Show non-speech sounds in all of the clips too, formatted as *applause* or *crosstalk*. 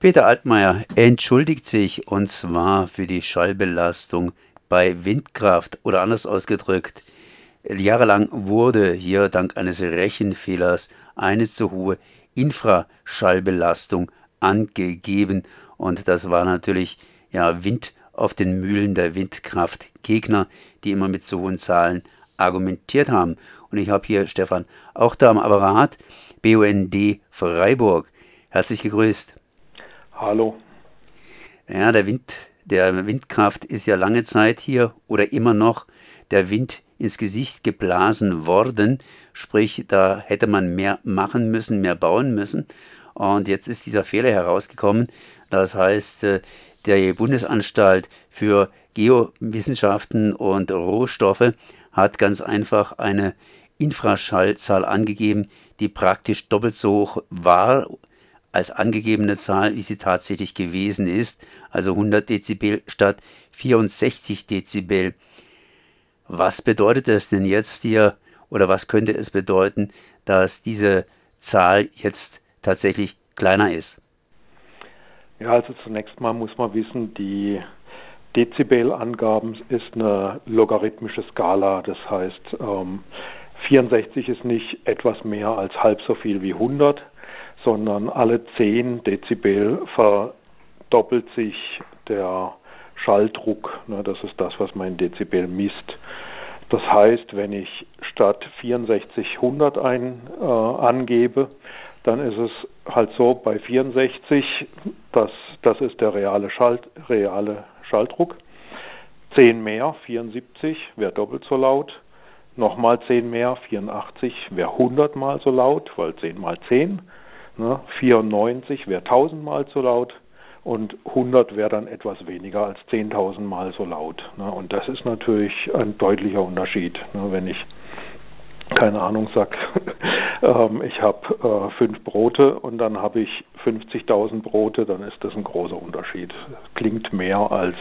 Peter Altmaier entschuldigt sich und zwar für die Schallbelastung bei Windkraft oder anders ausgedrückt. Jahrelang wurde hier dank eines Rechenfehlers eine zu hohe Infraschallbelastung angegeben und das war natürlich ja Wind auf den Mühlen der Windkraftgegner, die immer mit so hohen Zahlen argumentiert haben. Und ich habe hier Stefan auch da am Apparat, BUND Freiburg. Herzlich gegrüßt. Hallo. Ja, der Wind, der Windkraft ist ja lange Zeit hier oder immer noch der Wind ins Gesicht geblasen worden. Sprich, da hätte man mehr machen müssen, mehr bauen müssen. Und jetzt ist dieser Fehler herausgekommen. Das heißt, äh, der Bundesanstalt für Geowissenschaften und Rohstoffe hat ganz einfach eine Infraschallzahl angegeben, die praktisch doppelt so hoch war als angegebene Zahl, wie sie tatsächlich gewesen ist, also 100 Dezibel statt 64 Dezibel. Was bedeutet das denn jetzt hier oder was könnte es bedeuten, dass diese Zahl jetzt tatsächlich kleiner ist? Ja, also zunächst mal muss man wissen, die Dezibelangaben ist eine logarithmische Skala. Das heißt, ähm, 64 ist nicht etwas mehr als halb so viel wie 100, sondern alle 10 Dezibel verdoppelt sich der Schalldruck. Das ist das, was man in Dezibel misst. Das heißt, wenn ich statt 64 100 ein, äh, angebe, dann ist es halt so bei 64, das, das ist der reale, Schalt, reale Schalldruck. 10 mehr, 74, wäre doppelt so laut. Nochmal 10 mehr, 84, wäre 100 mal so laut, weil 10 mal 10 Ne? 94 wäre 1000 Mal so laut und 100 wäre dann etwas weniger als 10.000 Mal so laut. Ne? Und das ist natürlich ein deutlicher Unterschied, ne? wenn ich keine Ahnung sag, *laughs* ähm, ich habe äh, fünf Brote und dann habe ich 50.000 Brote, dann ist das ein großer Unterschied. Klingt mehr als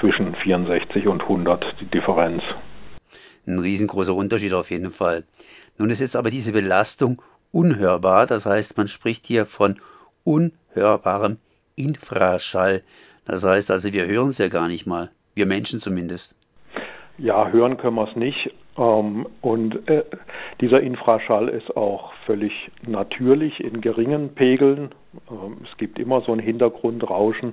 zwischen 64 und 100 die Differenz. Ein riesengroßer Unterschied auf jeden Fall. Nun ist jetzt aber diese Belastung unhörbar. Das heißt, man spricht hier von unhörbarem Infraschall. Das heißt also, wir hören es ja gar nicht mal. Wir Menschen zumindest. Ja, hören können wir es nicht. Ähm, und äh, dieser Infraschall ist auch völlig natürlich in geringen Pegeln. Ähm, es gibt immer so ein Hintergrundrauschen,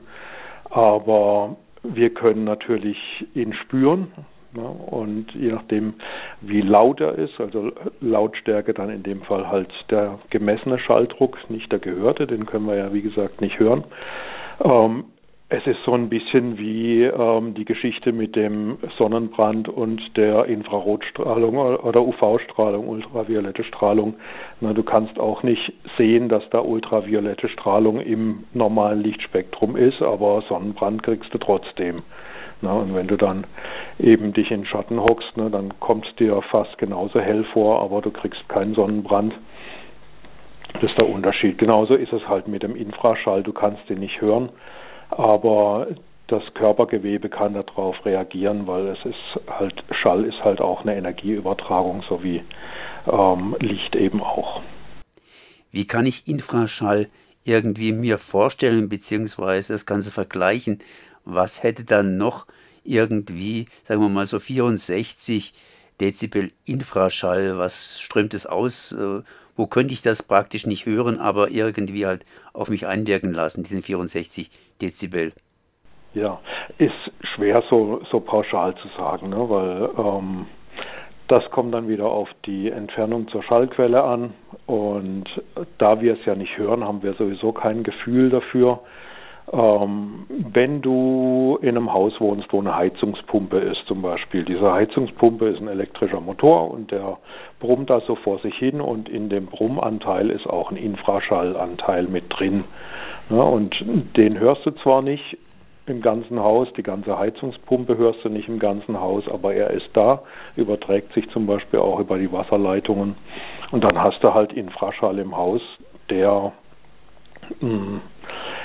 aber wir können natürlich ihn spüren. Ne? Und je nachdem, wie laut er ist, also Lautstärke dann in dem Fall halt der gemessene Schalldruck, nicht der gehörte, den können wir ja wie gesagt nicht hören. Ähm, es ist so ein bisschen wie ähm, die Geschichte mit dem Sonnenbrand und der Infrarotstrahlung oder UV-Strahlung, ultraviolette Strahlung. Du kannst auch nicht sehen, dass da ultraviolette Strahlung im normalen Lichtspektrum ist, aber Sonnenbrand kriegst du trotzdem. Ne? Und wenn du dann eben dich in Schatten hockst, ne, dann kommt es dir fast genauso hell vor, aber du kriegst keinen Sonnenbrand. Das ist der Unterschied. Genauso ist es halt mit dem Infraschall. Du kannst ihn nicht hören, aber das Körpergewebe kann darauf reagieren, weil es ist halt Schall ist halt auch eine Energieübertragung, so wie ähm, Licht eben auch. Wie kann ich Infraschall irgendwie mir vorstellen beziehungsweise das Ganze vergleichen was hätte dann noch irgendwie, sagen wir mal so 64 Dezibel Infraschall, was strömt es aus? Äh, wo könnte ich das praktisch nicht hören, aber irgendwie halt auf mich einwirken lassen, diesen 64 Dezibel? Ja, ist schwer so, so pauschal zu sagen, ne? weil ähm, das kommt dann wieder auf die Entfernung zur Schallquelle an und da wir es ja nicht hören, haben wir sowieso kein Gefühl dafür. Ähm, wenn du in einem Haus wohnst, wo eine Heizungspumpe ist zum Beispiel, diese Heizungspumpe ist ein elektrischer Motor und der brummt da so vor sich hin und in dem Brummanteil ist auch ein Infraschallanteil mit drin. Ja, und den hörst du zwar nicht im ganzen Haus, die ganze Heizungspumpe hörst du nicht im ganzen Haus, aber er ist da, überträgt sich zum Beispiel auch über die Wasserleitungen und dann hast du halt Infraschall im Haus, der mh, hm,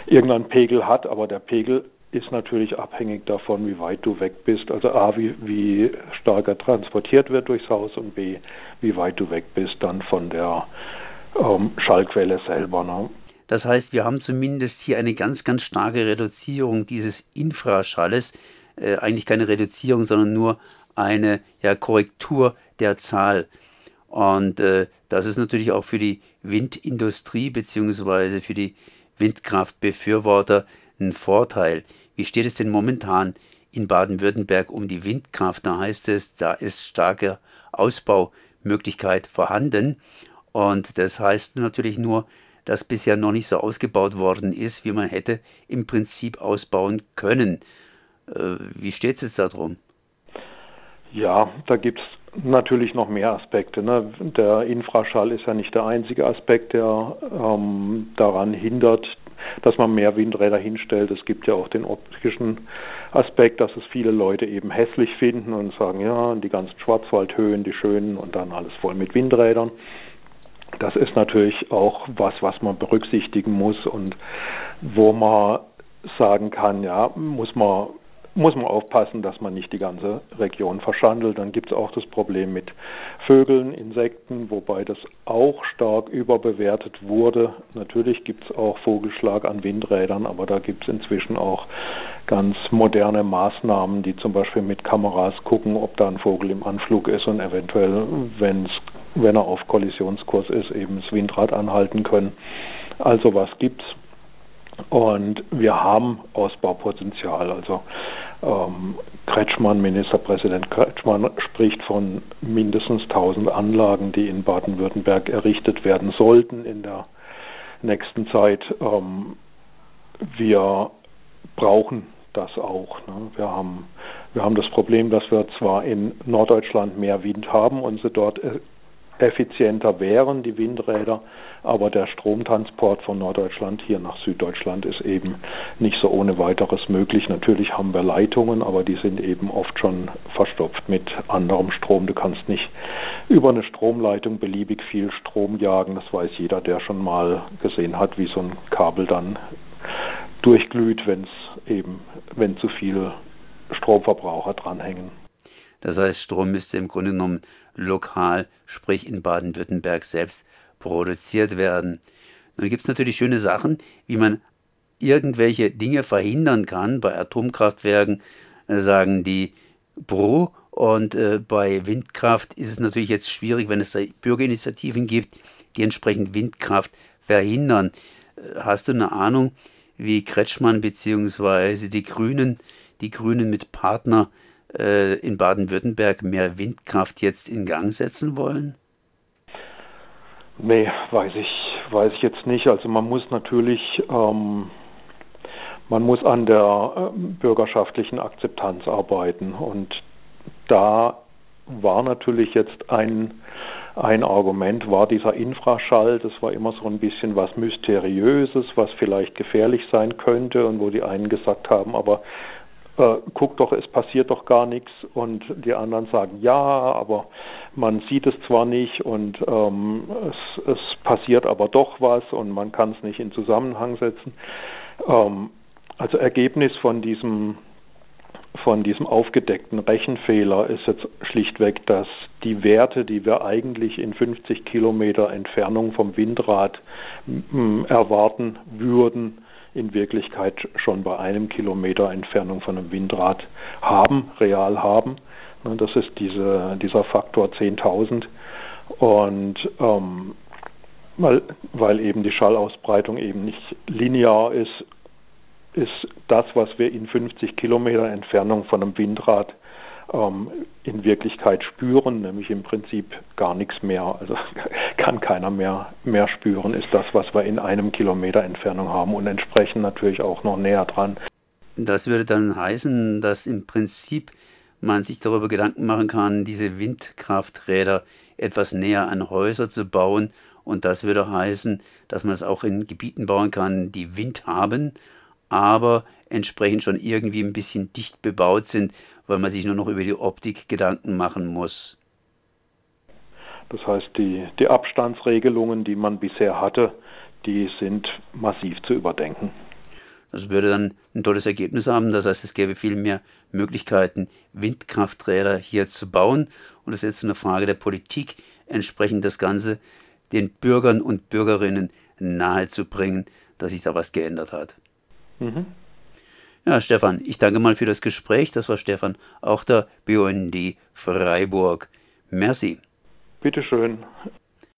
irgendeinen Pegel hat, aber der Pegel ist natürlich abhängig davon, wie weit du weg bist. Also A, wie, wie stark er transportiert wird durchs Haus und B, wie weit du weg bist dann von der ähm, Schallquelle selber. Ne? Das heißt, wir haben zumindest hier eine ganz, ganz starke Reduzierung dieses Infraschalles. Äh, eigentlich keine Reduzierung, sondern nur eine ja, Korrektur der Zahl. Und äh, das ist natürlich auch für die Windindustrie bzw. für die Windkraftbefürworter ein Vorteil. Wie steht es denn momentan in Baden-Württemberg um die Windkraft? Da heißt es, da ist starke Ausbaumöglichkeit vorhanden. Und das heißt natürlich nur, dass bisher noch nicht so ausgebaut worden ist, wie man hätte im Prinzip ausbauen können. Äh, wie steht es darum? Ja, da gibt es natürlich noch mehr Aspekte. Ne? Der Infraschall ist ja nicht der einzige Aspekt, der ähm, daran hindert, dass man mehr Windräder hinstellt. Es gibt ja auch den optischen Aspekt, dass es viele Leute eben hässlich finden und sagen, ja, die ganzen Schwarzwaldhöhen, die schönen und dann alles voll mit Windrädern. Das ist natürlich auch was, was man berücksichtigen muss und wo man sagen kann, ja, muss man muss man aufpassen, dass man nicht die ganze Region verschandelt. Dann gibt es auch das Problem mit Vögeln, Insekten, wobei das auch stark überbewertet wurde. Natürlich gibt es auch Vogelschlag an Windrädern, aber da gibt es inzwischen auch ganz moderne Maßnahmen, die zum Beispiel mit Kameras gucken, ob da ein Vogel im Anflug ist und eventuell, wenn's, wenn er auf Kollisionskurs ist, eben das Windrad anhalten können. Also was gibt's? Und wir haben Ausbaupotenzial. Also ähm, Kretschmann, Ministerpräsident Kretschmann spricht von mindestens 1000 Anlagen, die in Baden-Württemberg errichtet werden sollten in der nächsten Zeit. Ähm, wir brauchen das auch. Ne? Wir, haben, wir haben das Problem, dass wir zwar in Norddeutschland mehr Wind haben und sie dort äh, effizienter wären, die Windräder, aber der Stromtransport von Norddeutschland hier nach Süddeutschland ist eben nicht so ohne weiteres möglich. Natürlich haben wir Leitungen, aber die sind eben oft schon verstopft mit anderem Strom. Du kannst nicht über eine Stromleitung beliebig viel Strom jagen. Das weiß jeder, der schon mal gesehen hat, wie so ein Kabel dann durchglüht, wenn es eben, wenn zu viele Stromverbraucher dranhängen. Das heißt, Strom müsste im Grunde genommen lokal, sprich in Baden-Württemberg selbst produziert werden. Dann gibt es natürlich schöne Sachen, wie man irgendwelche Dinge verhindern kann. Bei Atomkraftwerken äh, sagen die Pro und äh, bei Windkraft ist es natürlich jetzt schwierig, wenn es Bürgerinitiativen gibt, die entsprechend Windkraft verhindern. Äh, hast du eine Ahnung, wie Kretschmann bzw. die Grünen, die Grünen mit Partner äh, in Baden-Württemberg mehr Windkraft jetzt in Gang setzen wollen? Nee, weiß ich, weiß ich jetzt nicht. Also man muss natürlich, ähm, man muss an der äh, bürgerschaftlichen Akzeptanz arbeiten und da war natürlich jetzt ein ein Argument war dieser Infraschall, das war immer so ein bisschen was Mysteriöses, was vielleicht gefährlich sein könnte und wo die einen gesagt haben, aber äh, guck doch, es passiert doch gar nichts und die anderen sagen ja, aber man sieht es zwar nicht und ähm, es, es passiert aber doch was und man kann es nicht in Zusammenhang setzen. Ähm, also Ergebnis von diesem von diesem aufgedeckten Rechenfehler ist jetzt schlichtweg, dass die Werte, die wir eigentlich in 50 Kilometer Entfernung vom Windrad erwarten würden, in Wirklichkeit schon bei einem Kilometer Entfernung von einem Windrad haben, real haben. Ne, das ist diese, dieser Faktor 10.000. Und ähm, weil, weil eben die Schallausbreitung eben nicht linear ist, ist das, was wir in 50 Kilometer Entfernung von einem Windrad ähm, in Wirklichkeit spüren, nämlich im Prinzip gar nichts mehr. Also *laughs* kann keiner mehr, mehr spüren, ist das, was wir in einem Kilometer Entfernung haben und entsprechend natürlich auch noch näher dran. Das würde dann heißen, dass im Prinzip man sich darüber Gedanken machen kann, diese Windkrafträder etwas näher an Häuser zu bauen. Und das würde heißen, dass man es auch in Gebieten bauen kann, die Wind haben aber entsprechend schon irgendwie ein bisschen dicht bebaut sind, weil man sich nur noch über die Optik Gedanken machen muss. Das heißt, die, die Abstandsregelungen, die man bisher hatte, die sind massiv zu überdenken. Das würde dann ein tolles Ergebnis haben. Das heißt, es gäbe viel mehr Möglichkeiten, Windkrafträder hier zu bauen. Und es ist jetzt eine Frage der Politik, entsprechend das Ganze den Bürgern und Bürgerinnen nahezubringen, dass sich da was geändert hat. Mhm. Ja, Stefan, ich danke mal für das Gespräch. Das war Stefan, auch der BUND Freiburg. Merci. Bitteschön.